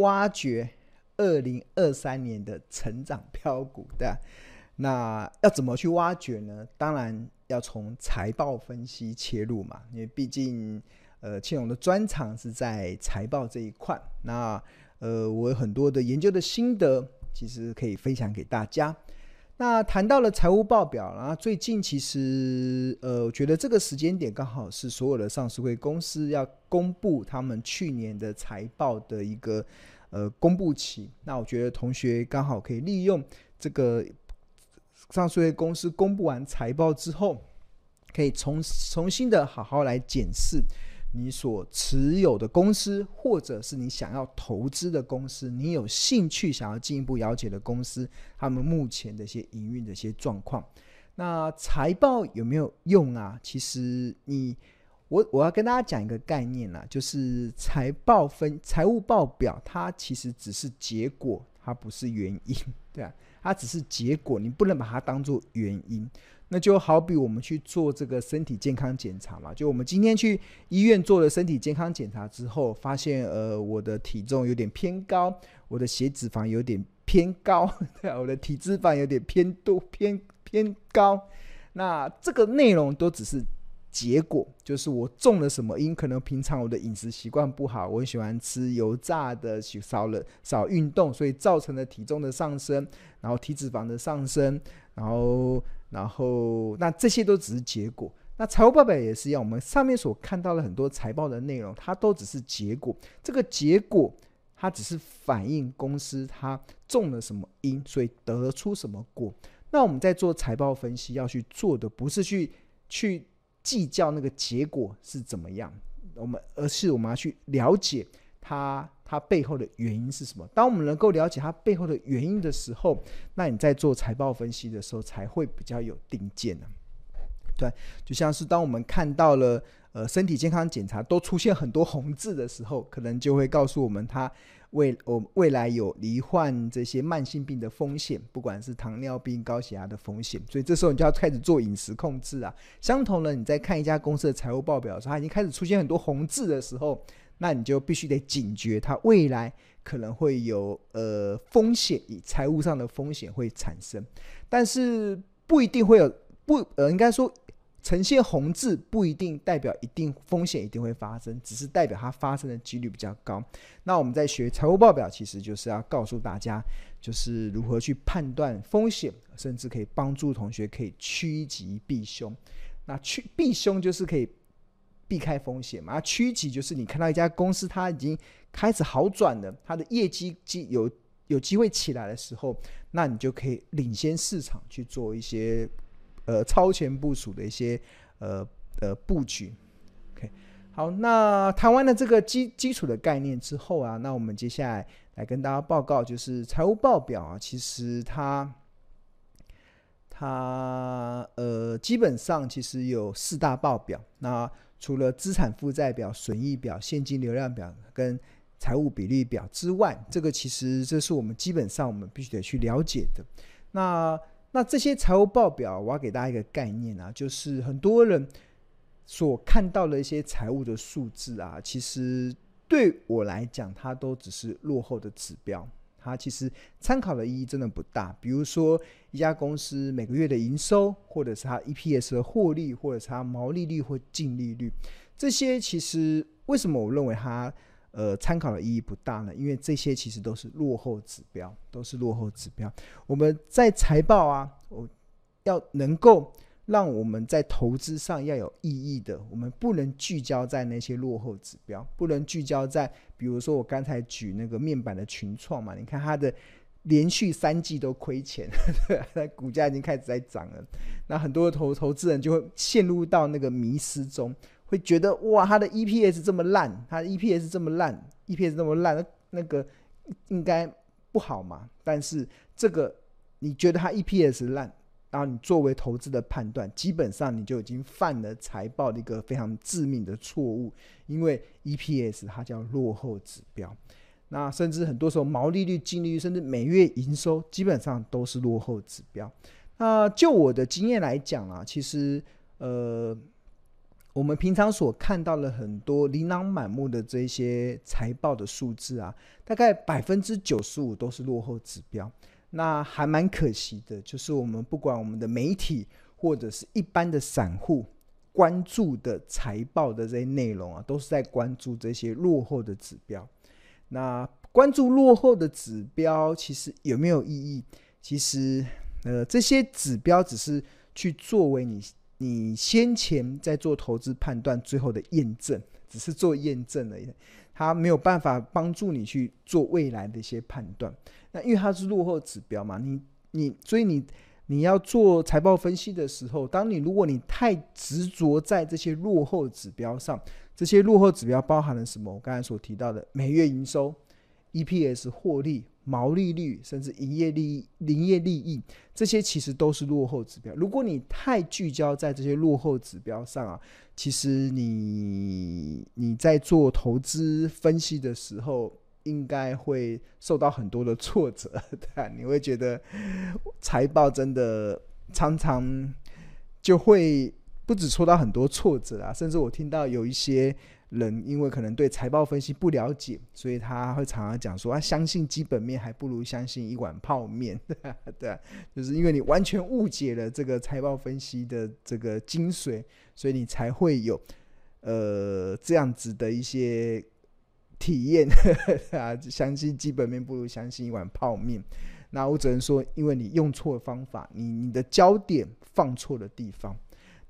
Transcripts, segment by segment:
挖掘二零二三年的成长标股，的？那要怎么去挖掘呢？当然要从财报分析切入嘛，因为毕竟呃，庆荣的专长是在财报这一块。那呃，我有很多的研究的心得，其实可以分享给大家。那谈到了财务报表，然后最近其实，呃，我觉得这个时间点刚好是所有的上市会公司要公布他们去年的财报的一个呃公布期。那我觉得同学刚好可以利用这个上市会公司公布完财报之后，可以重重新的好好来检视。你所持有的公司，或者是你想要投资的公司，你有兴趣想要进一步了解的公司，他们目前的一些营运的一些状况，那财报有没有用啊？其实你，我我要跟大家讲一个概念啊，就是财报分财务报表，它其实只是结果，它不是原因，对啊，它只是结果，你不能把它当做原因。那就好比我们去做这个身体健康检查嘛，就我们今天去医院做了身体健康检查之后，发现呃我的体重有点偏高，我的血脂肪有点偏高，对啊，我的体脂肪有点偏多偏偏高，那这个内容都只是结果，就是我中了什么因，可能平常我的饮食习惯不好，我喜欢吃油炸的，少了少运动，所以造成了体重的上升，然后体脂肪的上升，然后。然后，那这些都只是结果。那财务报表也是一样，我们上面所看到的很多财报的内容，它都只是结果。这个结果，它只是反映公司它种了什么因，所以得出什么果。那我们在做财报分析要去做的，不是去去计较那个结果是怎么样，我们而是我们要去了解它。它背后的原因是什么？当我们能够了解它背后的原因的时候，那你在做财报分析的时候才会比较有定见呢、对，就像是当我们看到了呃身体健康检查都出现很多红字的时候，可能就会告诉我们它未我未来有罹患这些慢性病的风险，不管是糖尿病、高血压的风险。所以这时候你就要开始做饮食控制啊。相同的，你在看一家公司的财务报表的时候，它已经开始出现很多红字的时候。那你就必须得警觉，它未来可能会有呃风险，以财务上的风险会产生，但是不一定会有不呃，应该说呈现红字不一定代表一定风险一定会发生，只是代表它发生的几率比较高。那我们在学财务报表，其实就是要告诉大家，就是如何去判断风险，甚至可以帮助同学可以趋吉避凶。那趋避凶就是可以。避开风险嘛，趋吉就是你看到一家公司它已经开始好转了，它的业绩机有有机会起来的时候，那你就可以领先市场去做一些呃超前部署的一些呃呃布局。OK，好，那谈完了这个基基础的概念之后啊，那我们接下来来跟大家报告，就是财务报表啊，其实它它呃基本上其实有四大报表，那除了资产负债表、损益表、现金流量表跟财务比率表之外，这个其实这是我们基本上我们必须得去了解的。那那这些财务报表，我要给大家一个概念啊，就是很多人所看到的一些财务的数字啊，其实对我来讲，它都只是落后的指标。它其实参考的意义真的不大。比如说，一家公司每个月的营收，或者是它 EPS 的获利，或者是它毛利率或净利率，这些其实为什么我认为它呃参考的意义不大呢？因为这些其实都是落后指标，都是落后指标。我们在财报啊，我要能够。让我们在投资上要有意义的，我们不能聚焦在那些落后指标，不能聚焦在，比如说我刚才举那个面板的群创嘛，你看它的连续三季都亏钱，那股价已经开始在涨了，那很多投投资人就会陷入到那个迷失中，会觉得哇，它的 EPS 这么烂，它的 EPS 这么烂，EPS 这么烂，那那个应该不好嘛？但是这个你觉得它 EPS 烂？然后你作为投资的判断，基本上你就已经犯了财报的一个非常致命的错误，因为 EPS 它叫落后指标，那甚至很多时候毛利率、净利率，甚至每月营收，基本上都是落后指标。那就我的经验来讲啊，其实呃，我们平常所看到的很多琳琅满目的这些财报的数字啊，大概百分之九十五都是落后指标。那还蛮可惜的，就是我们不管我们的媒体或者是一般的散户关注的财报的这些内容啊，都是在关注这些落后的指标。那关注落后的指标，其实有没有意义？其实，呃，这些指标只是去作为你你先前在做投资判断最后的验证，只是做验证而已。它没有办法帮助你去做未来的一些判断。那因为它是落后指标嘛，你你所以你你要做财报分析的时候，当你如果你太执着在这些落后指标上，这些落后指标包含了什么？我刚才所提到的每月营收、EPS 获利、毛利率，甚至营业利益、营业利益，这些其实都是落后指标。如果你太聚焦在这些落后指标上啊，其实你你在做投资分析的时候，应该会受到很多的挫折，对，你会觉得财报真的常常就会不止受到很多挫折啊，甚至我听到有一些人因为可能对财报分析不了解，所以他会常常讲说啊，相信基本面还不如相信一碗泡面，对，就是因为你完全误解了这个财报分析的这个精髓，所以你才会有呃这样子的一些。体验 啊，相信基本面不如相信一碗泡面。那我只能说，因为你用错方法，你你的焦点放错了地方。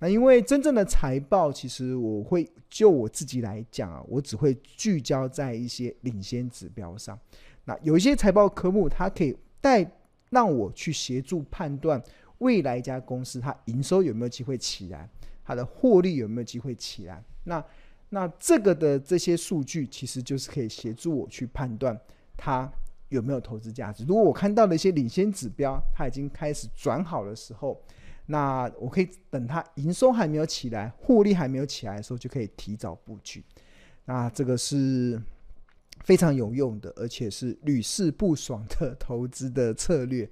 那因为真正的财报，其实我会就我自己来讲啊，我只会聚焦在一些领先指标上。那有一些财报科目，它可以带让我去协助判断未来一家公司它营收有没有机会起来，它的获利有没有机会起来。那那这个的这些数据，其实就是可以协助我去判断它有没有投资价值。如果我看到了一些领先指标，它已经开始转好的时候，那我可以等它营收还没有起来，获利还没有起来的时候，就可以提早布局。那这个是非常有用的，而且是屡试不爽的 投资的策略。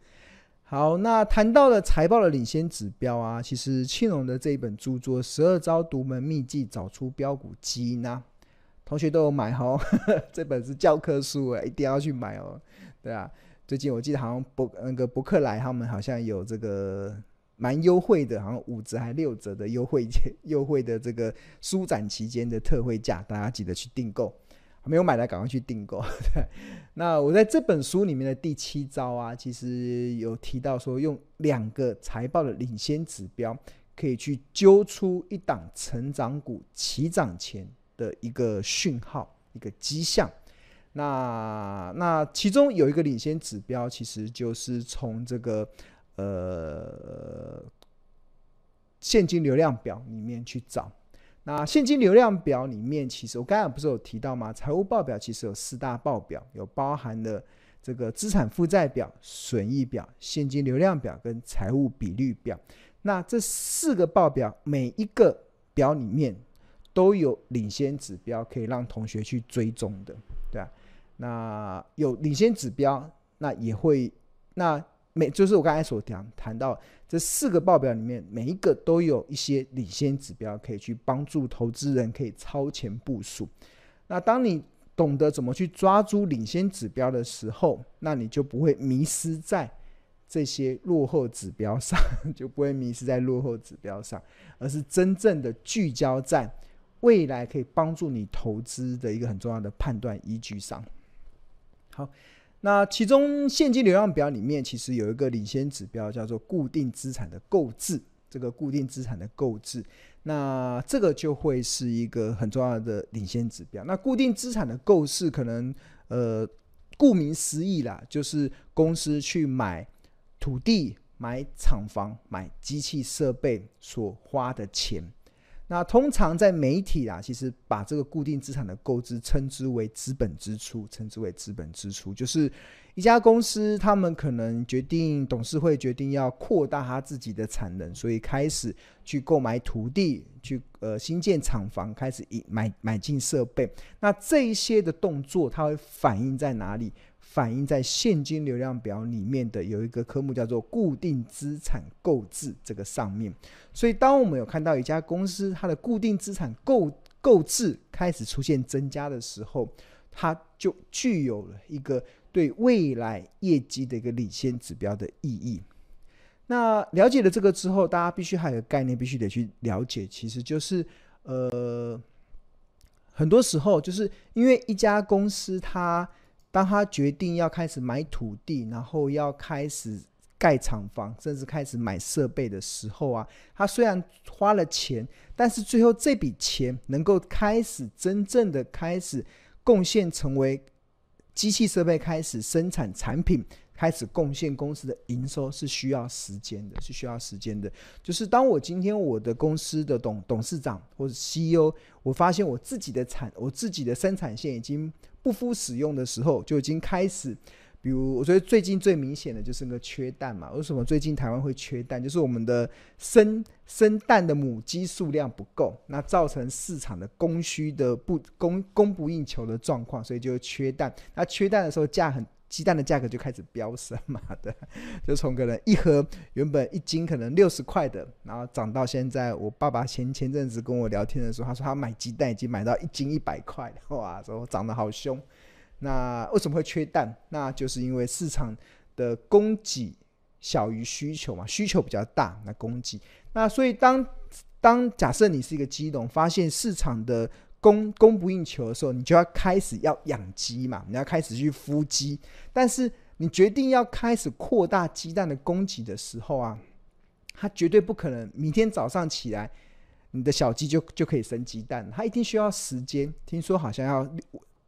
好，那谈到了财报的领先指标啊，其实庆隆的这一本著作《十二招独门秘技找出标股基因》啊，同学都有买哦，这本是教科书哎，一定要去买哦。对啊，最近我记得好像博那个博客来他们好像有这个蛮优惠的，好像五折还六折的优惠 优惠的这个书展期间的特惠价，大家记得去订购。没有买的赶快去订购。那我在这本书里面的第七招啊，其实有提到说，用两个财报的领先指标，可以去揪出一档成长股起涨前的一个讯号、一个迹象。那那其中有一个领先指标，其实就是从这个呃现金流量表里面去找。那现金流量表里面，其实我刚才不是有提到吗？财务报表其实有四大报表，有包含了这个资产负债表、损益表、现金流量表跟财务比率表。那这四个报表每一个表里面都有领先指标，可以让同学去追踪的，对吧？那有领先指标，那也会那。每就是我刚才所讲谈到这四个报表里面，每一个都有一些领先指标，可以去帮助投资人可以超前部署。那当你懂得怎么去抓住领先指标的时候，那你就不会迷失在这些落后指标上，就不会迷失在落后指标上，而是真正的聚焦在未来可以帮助你投资的一个很重要的判断依据上。好。那其中现金流量表里面，其实有一个领先指标叫做固定资产的购置。这个固定资产的购置，那这个就会是一个很重要的领先指标。那固定资产的购置，可能呃，顾名思义啦，就是公司去买土地、买厂房、买机器设备所花的钱。那通常在媒体啊，其实把这个固定资产的购置称之为资本支出，称之为资本支出，就是一家公司他们可能决定董事会决定要扩大他自己的产能，所以开始去购买土地，去呃新建厂房，开始买买进设备。那这一些的动作，它会反映在哪里？反映在现金流量表里面的有一个科目叫做固定资产购置这个上面。所以，当我们有看到一家公司它的固定资产购购置开始出现增加的时候，它就具有了一个对未来业绩的一个领先指标的意义。那了解了这个之后，大家必须还有个概念，必须得去了解，其实就是呃。很多时候，就是因为一家公司，它当他决定要开始买土地，然后要开始盖厂房，甚至开始买设备的时候啊，他虽然花了钱，但是最后这笔钱能够开始真正的开始贡献成为机器设备开始生产产品。开始贡献公司的营收是需要时间的，是需要时间的。就是当我今天我的公司的董董事长或者 CEO，我发现我自己的产我自己的生产线已经不敷使用的时候，就已经开始。比如我觉得最近最明显的就是那个缺蛋嘛。为什么最近台湾会缺蛋？就是我们的生生蛋的母鸡数量不够，那造成市场的供需的不供供不应求的状况，所以就缺蛋。那缺蛋的时候价很。鸡蛋的价格就开始飙升嘛的，就从可能一盒原本一斤可能六十块的，然后涨到现在。我爸爸前前阵子跟我聊天的时候，他说他买鸡蛋已经买到一斤一百块，哇，说涨得好凶。那为什么会缺蛋？那就是因为市场的供给小于需求嘛，需求比较大，那供给。那所以当当假设你是一个鸡农，发现市场的供供不应求的时候，你就要开始要养鸡嘛，你要开始去孵鸡。但是你决定要开始扩大鸡蛋的供给的时候啊，它绝对不可能明天早上起来，你的小鸡就就可以生鸡蛋，它一定需要时间。听说好像要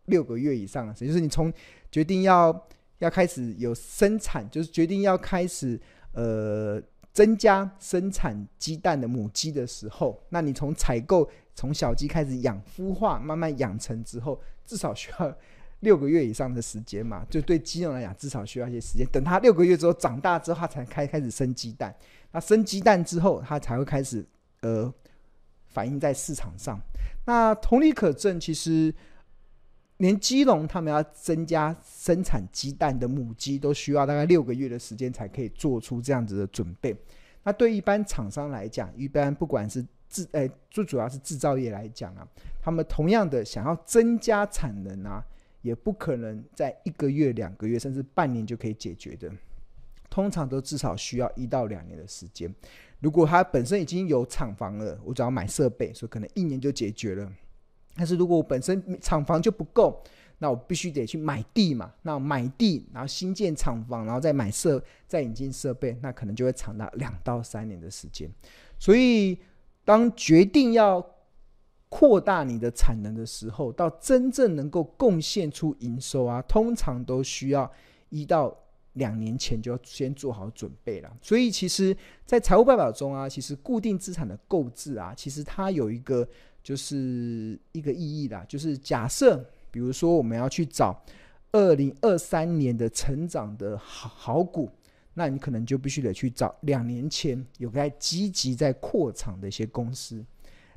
六个月以上的时间，就是你从决定要要开始有生产，就是决定要开始呃。增加生产鸡蛋的母鸡的时候，那你从采购从小鸡开始养孵化，慢慢养成之后，至少需要六个月以上的时间嘛？就对鸡农来讲，至少需要一些时间。等它六个月之后长大之后，它才开开始生鸡蛋。那生鸡蛋之后，它才会开始呃反映在市场上。那同理可证，其实。连鸡农他们要增加生产鸡蛋的母鸡，都需要大概六个月的时间才可以做出这样子的准备。那对一般厂商来讲，一般不管是制，诶，最主要是制造业来讲啊，他们同样的想要增加产能啊，也不可能在一个月、两个月，甚至半年就可以解决的。通常都至少需要一到两年的时间。如果他本身已经有厂房了，我只要买设备，所以可能一年就解决了。但是如果我本身厂房就不够，那我必须得去买地嘛。那买地，然后新建厂房，然后再买设，再引进设备，那可能就会长达两到三年的时间。所以，当决定要扩大你的产能的时候，到真正能够贡献出营收啊，通常都需要一到两年前就要先做好准备了。所以，其实，在财务报表中啊，其实固定资产的购置啊，其实它有一个。就是一个意义啦，就是假设，比如说我们要去找二零二三年的成长的好好股，那你可能就必须得去找两年前有在积极在扩厂的一些公司。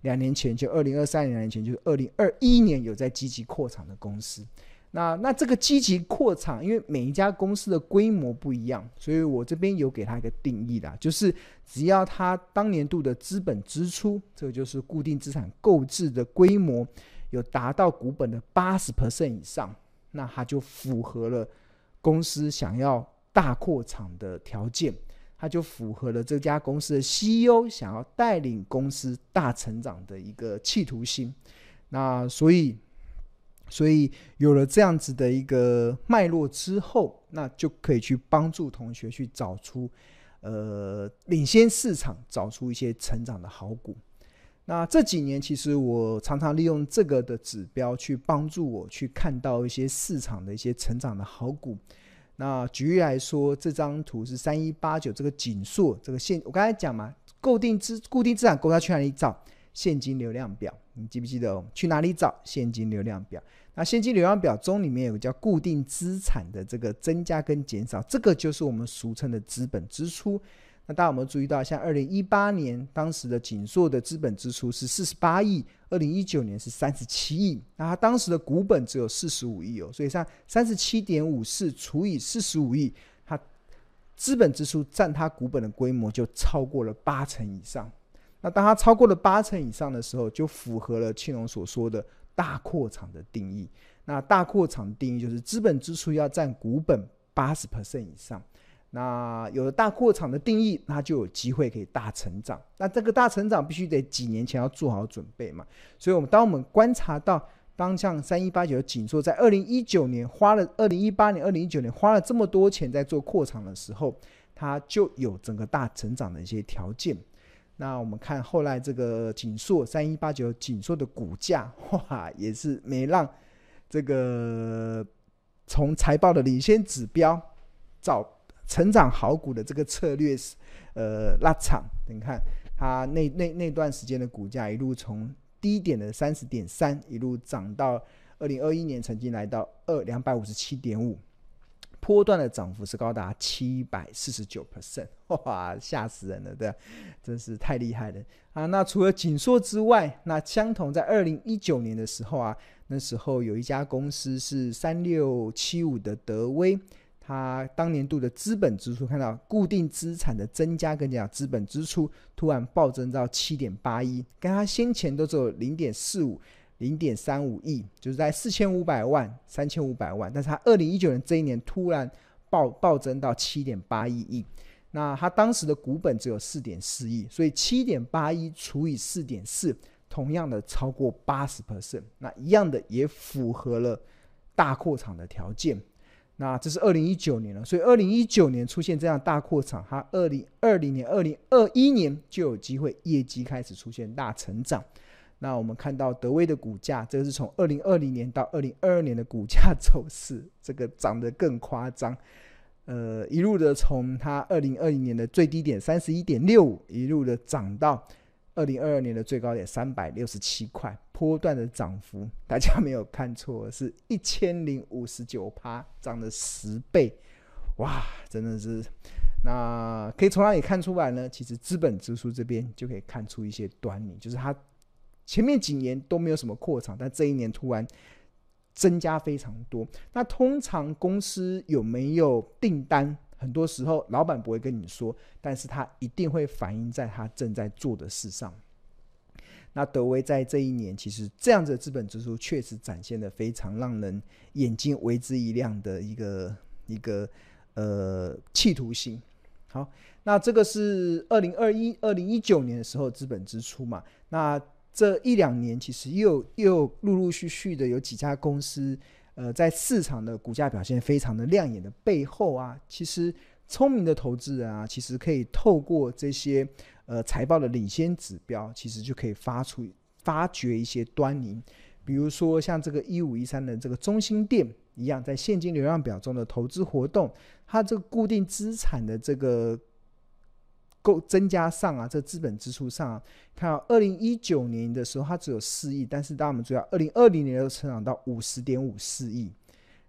两年前就二零二三年，两年前就是二零二一年有在积极扩厂的公司。那那这个积极扩厂，因为每一家公司的规模不一样，所以我这边有给他一个定义的，就是只要他当年度的资本支出，这个就是固定资产购置的规模，有达到股本的八十 percent 以上，那他就符合了公司想要大扩厂的条件，他就符合了这家公司的 CEO 想要带领公司大成长的一个企图心。那所以。所以有了这样子的一个脉络之后，那就可以去帮助同学去找出，呃，领先市场，找出一些成长的好股。那这几年，其实我常常利用这个的指标去帮助我去看到一些市场的一些成长的好股。那举例来说，这张图是三一八九这个景硕，这个现我刚才讲嘛，固定资固定资产购它去哪里找？现金流量表，你记不记得哦？去哪里找现金流量表？那现金流量表中里面有个叫固定资产的这个增加跟减少，这个就是我们俗称的资本支出。那大家有没有注意到，像二零一八年当时的景硕的资本支出是四十八亿，二零一九年是三十七亿，那它当时的股本只有四十五亿哦，所以像三十七点五四除以四十五亿，它资本支出占它股本的规模就超过了八成以上。那当它超过了八成以上的时候，就符合了庆隆所说的大扩厂的定义。那大扩厂定义就是资本支出要占股本八十 percent 以上。那有了大扩厂的定义，那就有机会可以大成长。那这个大成长必须得几年前要做好准备嘛。所以，我们当我们观察到，当像三一八九的景硕在二零一九年花了二零一八年、二零一九年花了这么多钱在做扩厂的时候，它就有整个大成长的一些条件。那我们看后来这个锦硕三一八九锦硕的股价，哇，也是没让这个从财报的领先指标找。成长好股的这个策略是，呃，拉长。你看它那那那段时间的股价一路从低点的三十点三，一路涨到二零二一年曾经来到二两百五十七点五，波段的涨幅是高达七百四十九 percent，哇，吓死人了，对？真是太厉害了啊！那除了景硕之外，那相同在二零一九年的时候啊，那时候有一家公司是三六七五的德威。他当年度的资本支出，看到固定资产的增加，跟讲资本支出突然暴增到七点八亿，跟他先前都只有零点四五、零点三五亿，就是在四千五百万、三千五百万，但是他二零一九年这一年突然暴暴增到七点八一亿，那他当时的股本只有四点四亿，所以七点八一除以四点四，同样的超过八十 percent，那一样的也符合了大扩厂的条件。那这是二零一九年了，所以二零一九年出现这样大扩产，它二零二零年、二零二一年就有机会业绩开始出现大成长。那我们看到德威的股价，这是从二零二零年到二零二二年的股价走势，这个涨得更夸张。呃，一路的从它二零二零年的最低点三十一点六五，一路的涨到。二零二二年的最高点三百六十七块，波段的涨幅，大家没有看错，是一千零五十九趴，涨了十倍，哇，真的是。那可以从哪里看出来呢？其实资本支出这边就可以看出一些端倪，就是它前面几年都没有什么扩厂，但这一年突然增加非常多。那通常公司有没有订单？很多时候，老板不会跟你说，但是他一定会反映在他正在做的事上。那德威在这一年，其实这样子的资本支出确实展现了非常让人眼睛为之一亮的一个一个呃企图心。好，那这个是二零二一、二零一九年的时候资本支出嘛？那这一两年其实又又陆陆续续的有几家公司。呃，在市场的股价表现非常的亮眼的背后啊，其实聪明的投资人啊，其实可以透过这些呃财报的领先指标，其实就可以发出发掘一些端倪。比如说像这个一五一三的这个中心店一样，在现金流量表中的投资活动，它这个固定资产的这个。够增加上啊，这资本支出上啊，看到二零一九年的时候，它只有四亿，但是当我们注意到二零二零年又成长到五十点五四亿，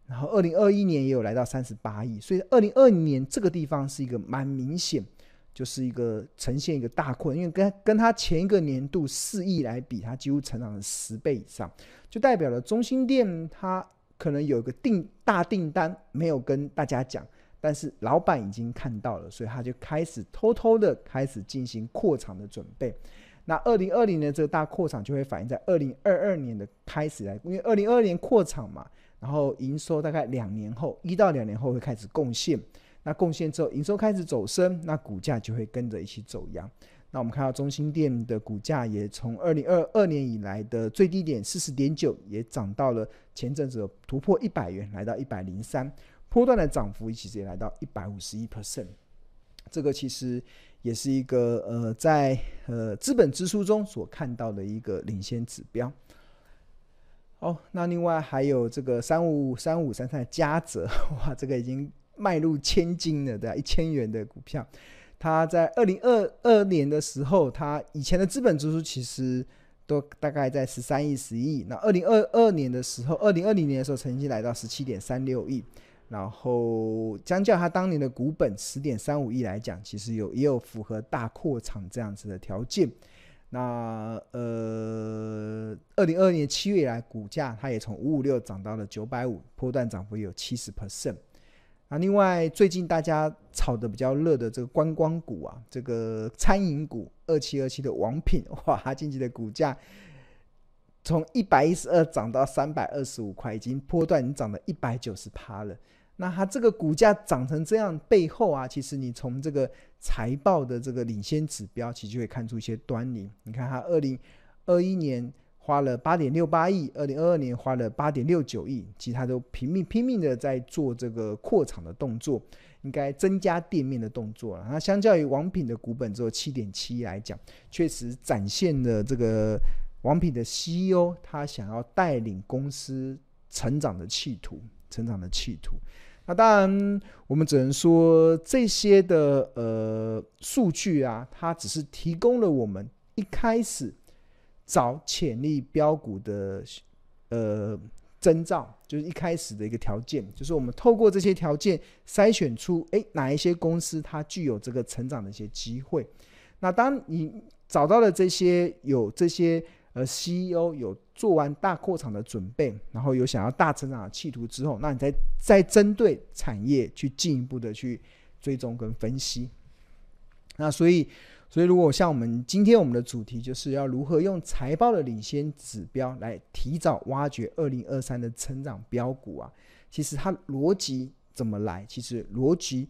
然后二零二一年也有来到三十八亿，所以二零二零年这个地方是一个蛮明显，就是一个呈现一个大扩，因为跟跟它前一个年度四亿来比，它几乎成长了十倍以上，就代表了中兴电它可能有一个订大订单没有跟大家讲。但是老板已经看到了，所以他就开始偷偷的开始进行扩厂的准备。那二零二零年这个大扩厂就会反映在二零二二年的开始来，因为二零二二年扩厂嘛，然后营收大概两年后，一到两年后会开始贡献。那贡献之后，营收开始走升，那股价就会跟着一起走扬。那我们看到中心店的股价也从二零二二年以来的最低点四十点九，也涨到了前阵子突破一百元，来到一百零三。波段的涨幅其实也来到一百五十一 percent，这个其实也是一个呃在呃资本支出中所看到的一个领先指标。好，那另外还有这个三五三五三三的嘉泽，哇，这个已经迈入千金了，对？一千元的股票，它在二零二二年的时候，它以前的资本支出其实都大概在十三亿、十亿。那二零二二年的时候，二零二零年的时候，曾经来到十七点三六亿。然后相较它当年的股本十点三五亿来讲，其实有也有符合大扩厂这样子的条件。那呃，二零二二年七月以来，股价它也从五五六涨到了九百五，波段涨幅有七十 percent。另外最近大家炒的比较热的这个观光股啊，这个餐饮股二七二七的王品，哇，它近期的股价从一百一十二涨到三百二十五块，已经波段已经涨了一百九十趴了。那它这个股价涨成这样，背后啊，其实你从这个财报的这个领先指标，其实就会看出一些端倪。你看它二零二一年花了八点六八亿，二零二二年花了八点六九亿，其他都拼命拼命的在做这个扩厂的动作，应该增加店面的动作了。那相较于王品的股本只有七点七亿来讲，确实展现了这个王品的 CEO 他想要带领公司成长的企图，成长的企图。那当然，我们只能说这些的呃数据啊，它只是提供了我们一开始找潜力标股的呃征兆，就是一开始的一个条件，就是我们透过这些条件筛选出，哎，哪一些公司它具有这个成长的一些机会。那当你找到了这些有这些。呃 CEO 有做完大扩厂的准备，然后有想要大成长的企图之后，那你再再针对产业去进一步的去追踪跟分析。那所以，所以如果像我们今天我们的主题就是要如何用财报的领先指标来提早挖掘二零二三的成长标股啊，其实它逻辑怎么来？其实逻辑。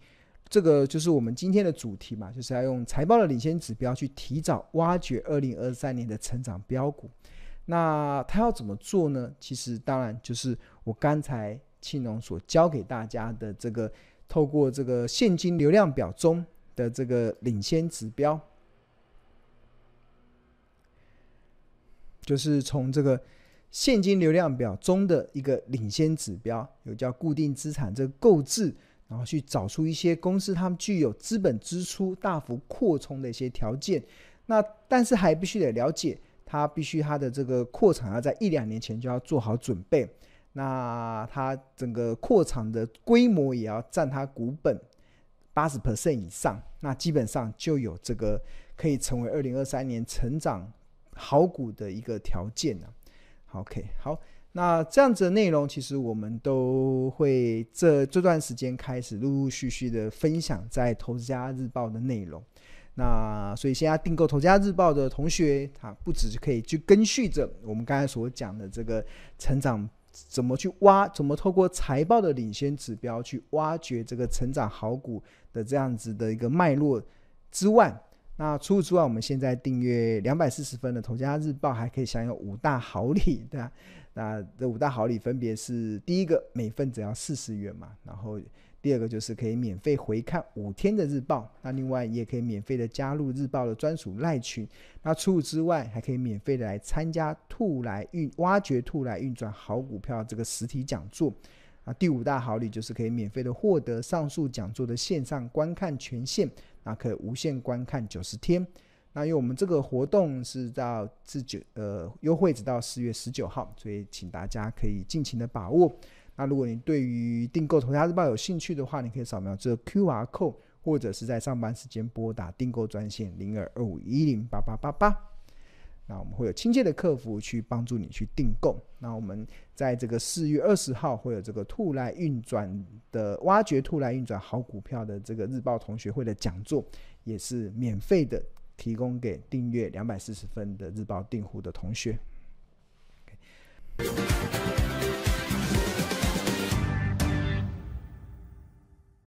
这个就是我们今天的主题嘛，就是要用财报的领先指标去提早挖掘二零二三年的成长标股。那它要怎么做呢？其实当然就是我刚才庆农所教给大家的这个，透过这个现金流量表中的这个领先指标，就是从这个现金流量表中的一个领先指标，有叫固定资产这个购置。然后去找出一些公司，他们具有资本支出大幅扩充的一些条件。那但是还必须得了解，它必须它的这个扩产要在一两年前就要做好准备。那它整个扩产的规模也要占它股本八十 percent 以上，那基本上就有这个可以成为二零二三年成长好股的一个条件了。OK，好。那这样子的内容，其实我们都会这这段时间开始陆陆续续的分享在《投资家日报》的内容。那所以现在订购《投资家日报》的同学，他不只是可以去跟续着我们刚才所讲的这个成长，怎么去挖，怎么透过财报的领先指标去挖掘这个成长好股的这样子的一个脉络之外，那除此之外，我们现在订阅两百四十分的《投家日报》，还可以享有五大好礼，对吧？那这五大好礼分别是：第一个，每份只要四十元嘛；然后第二个就是可以免费回看五天的日报；那另外也可以免费的加入日报的专属赖群；那除此之外，还可以免费的来参加兔来运挖掘兔来运转好股票这个实体讲座。啊，第五大好礼就是可以免费的获得上述讲座的线上观看权限，那可以无限观看九十天。那因为我们这个活动是到至九呃优惠直到四月十九号，所以请大家可以尽情的把握。那如果你对于订购《投资家日报》有兴趣的话，你可以扫描这个 QR code，或者是在上班时间拨打订购专线零二二五一零八八八八。那我们会有亲切的客服去帮助你去订购。那我们在这个四月二十号会有这个兔来运转的挖掘兔来运转好股票的这个日报同学会的讲座，也是免费的。提供给订阅两百四十分的日报订户的同学。